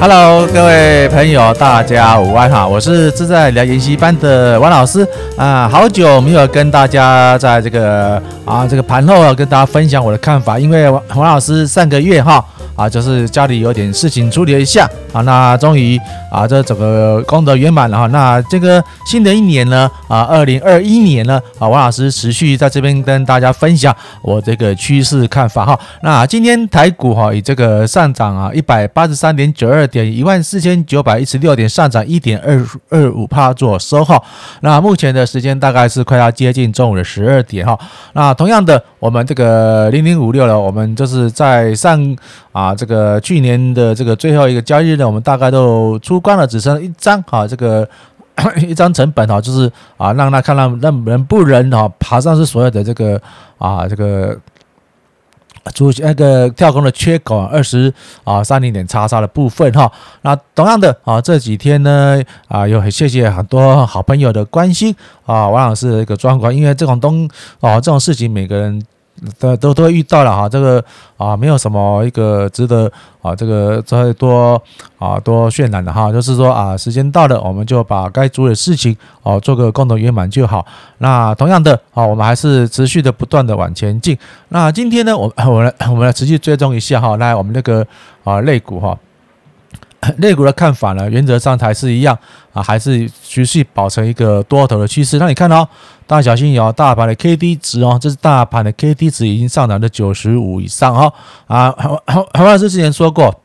Hello，各位朋友，大家午安哈！我是自在聊研习班的王老师啊，好久没有跟大家在这个啊这个盘后啊跟大家分享我的看法，因为王王老师上个月哈。啊，就是家里有点事情处理了一下啊，那终于啊，这整个功德圆满了哈。那这个新的一年呢，啊，二零二一年呢，啊，王老师持续在这边跟大家分享我这个趋势看法哈。那今天台股哈以这个上涨啊一百八十三点九二点，一万四千九百一十六点，上涨一点二二五帕做收哈。那目前的时间大概是快要接近中午的十二点哈。那同样的，我们这个零零五六呢，我们就是在上啊。这个去年的这个最后一个交易日呢，我们大概都出光了，只剩一张啊，这个 一张成本哈，就是啊，让他看到能能不能啊爬上是所有的这个啊这个出那个跳空的缺口二十啊三零点叉叉的部分哈。那同样的啊，这几天呢啊，有很谢谢很多好朋友的关心啊，王老师的一个状况，因为这种东啊这种事情每个人。都都都遇到了哈，这个啊没有什么一个值得啊这个再多啊多渲染的哈，就是说啊时间到了，我们就把该做的事情啊做个共同圆满就好。那同样的啊，我们还是持续的不断的往前进。那今天呢，我我来我们来持续追踪一下哈，来我们那个啊肋骨哈。类股的看法呢，原则上还是一样啊，还是继续保持一个多头的趋势。那你看、哦，大家小心有大盘的 K D 值哦，这是大盘的 K D 值已经上涨到九十五以上哈啊。黄老师之前说过，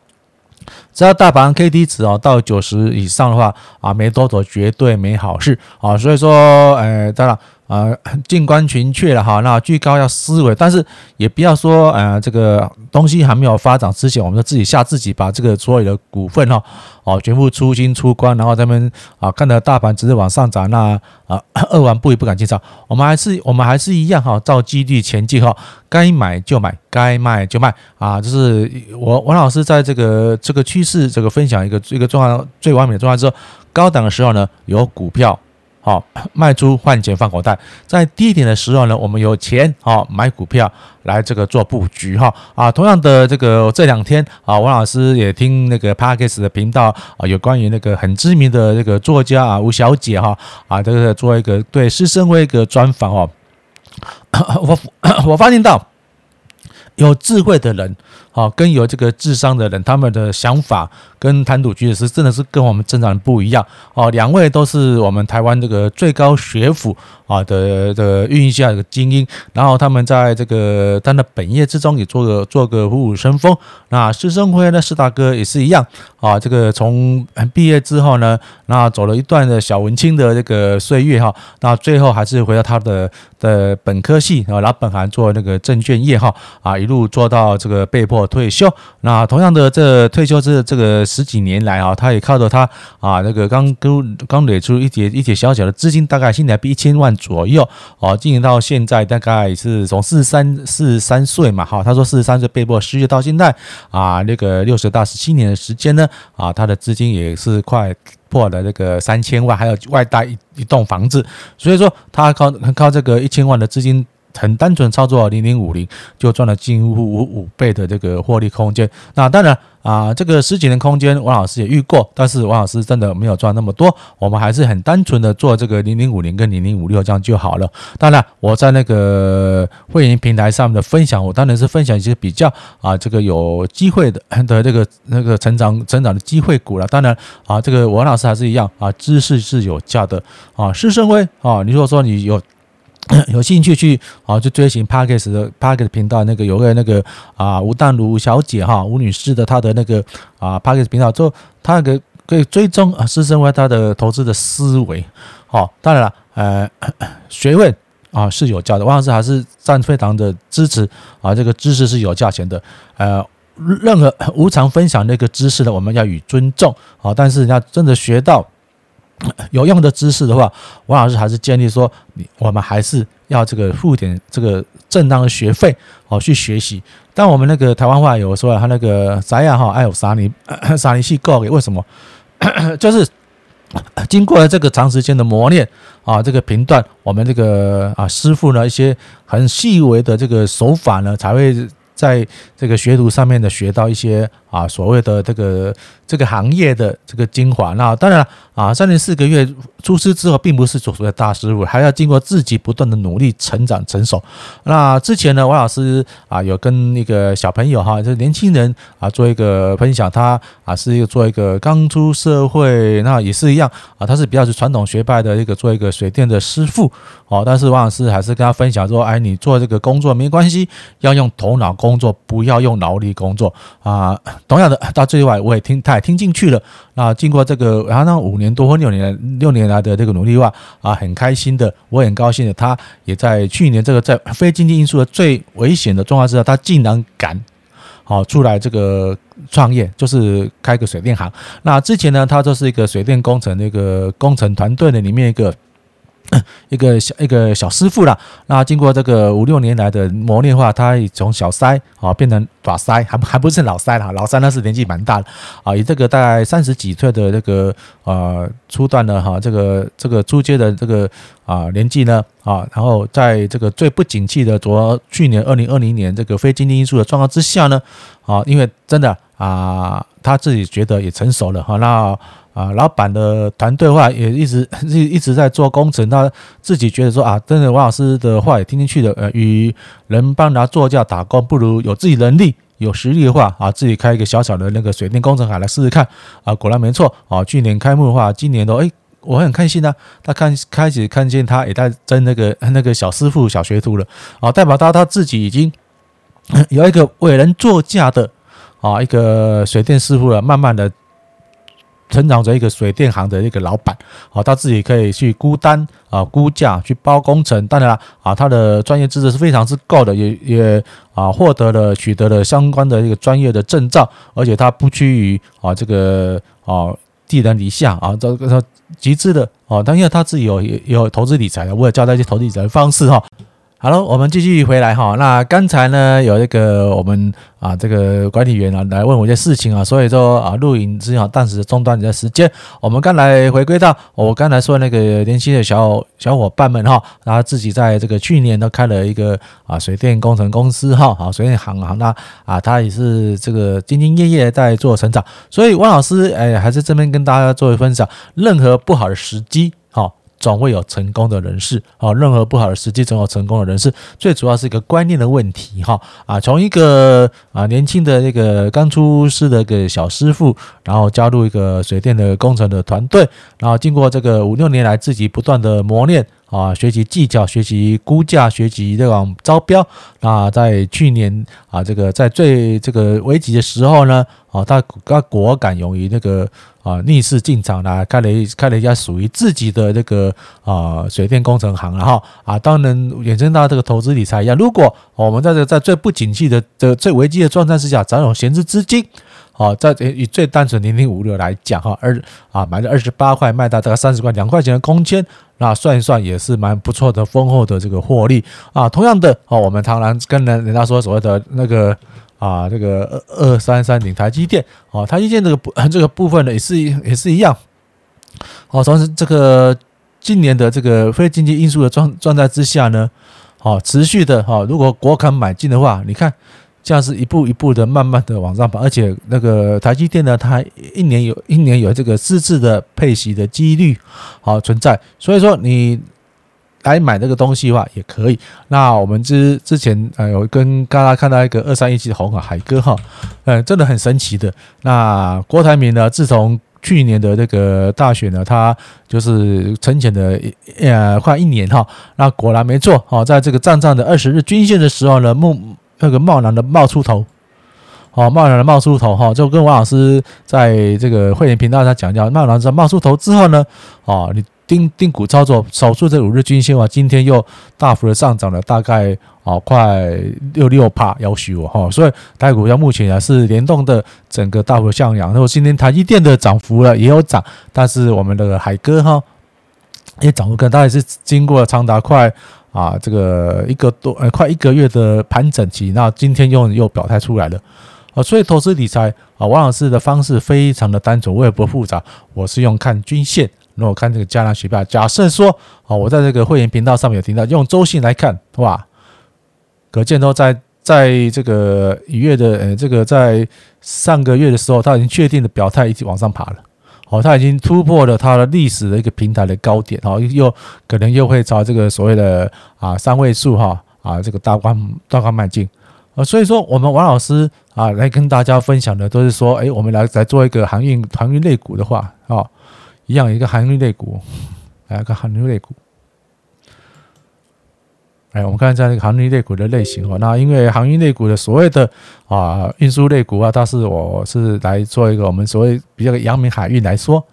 只要大盘 K D 值哦到九十以上的话啊，没多头绝对没好事啊。所以说，呃，当然。啊，静观群阙了哈，那居高要思维，但是也不要说，呃，这个东西还没有发展之前，我们就自己吓自己，把这个所有的股份哈，哦，全部出清出关，然后咱们啊，看到大盘只是往上涨，那啊，二万步也不敢进场，我们还是我们还是一样哈，照纪律前进哈，该买就买，该卖就卖啊，就是我王老师在这个这个趋势这个分享一个一个状况最完美的状态之后，高档的时候呢，有股票。好，卖出换钱放口袋，在低点的时候呢，我们有钱好买股票来这个做布局哈啊。同样的这个这两天啊，王老师也听那个 Podcast 的频道啊，有关于那个很知名的这个作家啊吴小姐哈啊，这个做一个对施生辉一个专访哦。我 我发现到有智慧的人。哦，跟有这个智商的人，他们的想法跟谈吐举止是真的是跟我们正常人不一样哦。两位都是我们台湾这个最高学府啊的的运营下的精英，然后他们在这个他的本业之中也做个做个虎虎生风。那施升辉呢，施大哥也是一样啊。这个从毕业之后呢，那走了一段的小文青的这个岁月哈，那最后还是回到他的的本科系啊，老本行做那个证券业哈啊，一路做到这个被迫。退休，那同样的这退休这这个十几年来啊，他也靠着他啊那个刚刚刚累出一点一点小小的资金，大概新台币一千万左右哦，经营到现在大概是从四十三四十三岁嘛哈，他说四十三岁被迫失业到现在啊那个六十到十七年的时间呢啊，他的资金也是快破了那个三千万，还有外带一一栋房子，所以说他靠靠这个一千万的资金。很单纯操作零零五零就赚了近乎五五倍的这个获利空间。那当然啊，这个十几年空间，王老师也遇过，但是王老师真的没有赚那么多。我们还是很单纯的做这个零零五零跟零零五六这样就好了。当然，我在那个会员平台上面的分享，我当然是分享一些比较啊这个有机会的的这个那个成长成长的机会股了。当然啊，这个王老师还是一样啊，知识是有价的啊。施升辉啊，你如果说你有。有兴趣去啊，就追寻 Parkes 的 Parkes 频道，那个有个那个啊吴淡如小姐哈吴女士的她的那个啊 Parkes 频道之后，她可可以追踪啊施升辉她的投资的思维。好，当然了，呃，学问啊是有价的，王老师还是占非常的支持啊，这个知识是有价钱的。呃，任何无偿分享那个知识的，我们要与尊重啊，但是人家真的学到。有用的知识的话，王老师还是建议说，我们还是要这个付点这个正当的学费哦去学习。但我们那个台湾话有说他那个啥呀哈，哎有啥你 啥你去告给为什么？就是经过了这个长时间的磨练啊，这个频段我们这个啊师傅呢一些很细微的这个手法呢，才会在这个学徒上面的学到一些啊所谓的这个这个行业的这个精华。那当然啊，三年四个月出师之后，并不是所谓的大师傅，还要经过自己不断的努力成长成熟。那之前呢，王老师啊有跟一个小朋友哈，就是年轻人啊做一个分享，他啊是一个做一个刚出社会，那也是一样啊，他是比较是传统学派的一个做一个水电的师傅哦。但是王老师还是跟他分享说，哎，你做这个工作没关系，要用头脑工作，不要用脑力工作啊。同样的，到最后我也听，他也听进去了。那经过这个，然后那五年多或六年六年来的这个努力话啊，很开心的，我很高兴的。他也在去年这个在非经济因素的最危险的状况之下，他竟然敢好出来这个创业，就是开个水电行。那之前呢，他就是一个水电工程那个工程团队的里面一个。一个小一个小师傅了，那经过这个五六年来的磨练的话，他从小塞啊变成大塞，还还不是老塞了，老塞那是年纪蛮大的啊，以这个大概三十几岁的这个呃初段的哈，这个这个初阶的这个啊年纪呢啊，然后在这个最不景气的，昨去年二零二零年这个非经济因素的状况之下呢啊，因为真的啊，他自己觉得也成熟了哈，那。啊，老板的团队话也一直 一一直在做工程，他自己觉得说啊，真的王老师的话也听进去的，呃，与人帮他做价打工，不如有自己能力、有实力的话啊，自己开一个小小的那个水电工程卡来试试看啊。果然没错啊，去年开幕的话，今年都哎，我很开心呐。他看开始看见他也在争那个 那个小师傅、小学徒了啊，代表他他自己已经 有一个为人作价的啊一个水电师傅了，慢慢的。成长着一个水电行的一个老板，啊，他自己可以去估单啊、估价、去包工程。当然了，啊，他的专业知识是非常之够的，也也啊获得了、取得了相关的一个专业的证照，而且他不拘于啊这个啊寄人篱下啊，这个他极致的啊，但因为他自己有有投资理财的，我也教他一些投资理财的方式哈。好了，我们继续回来哈。那刚才呢，有一个我们啊，这个管理员啊来问我一些事情啊，所以说啊，录影之后暂时中断一下时间。我们刚才回归到我刚才说那个年轻的小小伙伴们哈，然后自己在这个去年都开了一个啊水电工程公司哈，好水电行啊，那啊他也是这个兢兢业业在做成长。所以汪老师哎，还是这边跟大家做一分享，任何不好的时机。总会有成功的人士啊，任何不好的时机总有成功的人士。最主要是一个观念的问题哈啊，从一个啊年轻的那个刚出师的一个小师傅，然后加入一个水电的工程的团队，然后经过这个五六年来自己不断的磨练啊，学习技巧，学习估价，学习这种招标。那在去年啊，这个在最这个危急的时候呢，啊，他他果敢勇于那个。啊，逆势进场啦开了一开了一家属于自己的这个啊水电工程行了哈啊，当然衍生到这个投资理财一样，如果我们在这在最不景气的这最危机的状态之下，咱有闲置资金，好，在以最单纯零零五六来讲哈，二啊买了二十八块，卖到大概三十块，两块钱的空间，那算一算也是蛮不错的丰厚的这个获利啊。同样的哦，我们常常跟人人家说所谓的那个。啊，这个二二三三零台积电，哦，台积电这个部这个部分呢，也是也是一样，哦，从这个今年的这个非经济因素的状状态之下呢，哦，持续的哈，如果果敢买进的话，你看这样是一步一步的慢慢的往上爬，而且那个台积电呢，它一年有一年有这个四次的配息的几率好存在，所以说你。来买这个东西的话也可以。那我们之之前呃有跟大家看到一个二三一七的红海海哥哈，嗯，真的很神奇的。那郭台铭呢，自从去年的这个大选呢，他就是沉潜的呃快一年哈。那果然没错哈，在这个站上的二十日均线的时候呢，目那个贸然的冒出头，哦，贸然的冒出头哈，就跟王老师在这个会员频道上讲讲，贸然的冒出头之后呢，哦，你。盯盯股操作，守住这五日均线啊，今天又大幅的上涨了，大概啊快六六趴，要许我哈，所以台股要目前啊是联动的整个大幅向阳，然后今天台积电的涨幅了也有涨，但是我们的海哥哈也涨幅更大，也是经过了长达快啊这个一个多呃快一个月的盘整期，那今天又又表态出来了啊，所以投资理财啊，王老师的方式非常的单纯，我也不复杂，我是用看均线。那我看这个加量学派，假设说，啊，我在这个会员频道上面有听到用周线来看，哇，可见都在在这个一月的呃，这个在上个月的时候，他已经确定的表态，一直往上爬了。哦，他已经突破了它的历史的一个平台的高点，哦，又可能又会朝这个所谓的啊三位数哈啊这个大关大关迈进。啊，所以说我们王老师啊来跟大家分享的都是说，哎，我们来来做一个航运航运类股的话，啊，一样一个航运类股，来个航运类股。哎，我们看一下那个航运类股的类型哦。那因为航运类股的所谓的啊运输类股啊，它是我是来做一个我们所谓比较阳明海运来说，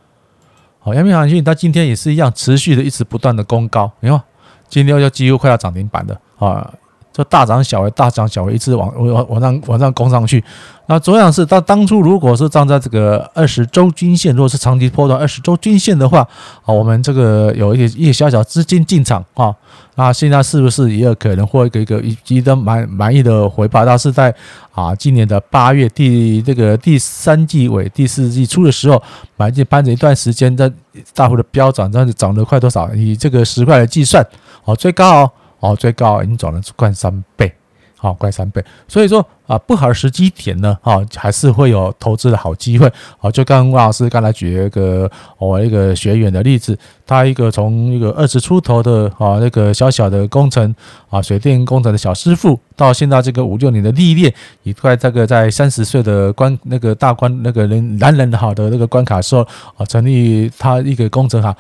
好，阳明海运它今天也是一样持续的一直不断的攻高，你看今天就几乎快要涨停板的啊。就大涨小回，大涨小回，一直往往往上往上攻上去。那同样是，到当初如果是站在这个二十周均线，如果是长期波段二十周均线的话，啊，我们这个有一点一些小小资金进场啊，那现在是不是也有可能获一个一个一值得满满意的回报？那是在啊今年的八月第这个第三季尾第四季初的时候买进，盘整一段时间，在大幅的飙涨，这样子涨了快多少？以这个十块来计算，哦，最高。哦，哦最高已经涨了快三倍，好，快三倍。所以说啊，不好的时机点呢，哈，还是会有投资的好机会。好，就刚刚王老师刚才举一个我一个学员的例子，他一个从一个二十出头的啊那个小小的工程啊水电工程的小师傅，到现在这个五六年的历练，一块这个在三十岁的关那个大关那个人男人好的那个关卡时候啊，成立他一个工程行。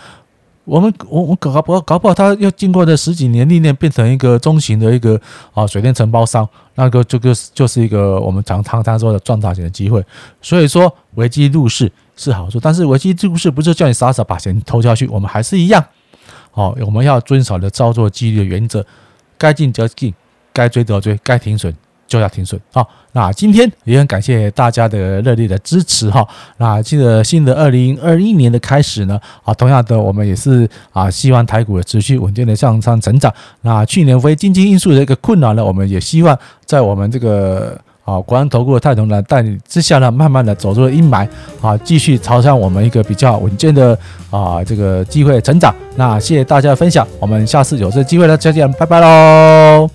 我们我我搞不好搞不好，他要经过这十几年历练，变成一个中型的一个啊水电承包商，那个这个就是一个我们常常常说的赚大钱的机会。所以说危机入市是好处，但是危机入市不是叫你傻傻把钱投下去，我们还是一样，哦，我们要遵守的操作纪律的原则，该进则进，该追则追，该停损。就要停损好，那今天也很感谢大家的热烈的支持哈。那记得新的二零二一年的开始呢，啊，同样的我们也是啊，希望台股的持续稳健的向上成长。那去年非经济因素的一个困扰呢，我们也希望在我们这个啊国安投顾的泰同的带领之下呢，慢慢的走出阴霾啊，继续朝向我们一个比较稳健的啊这个机会成长。那谢谢大家的分享，我们下次有这机会呢再见，拜拜喽。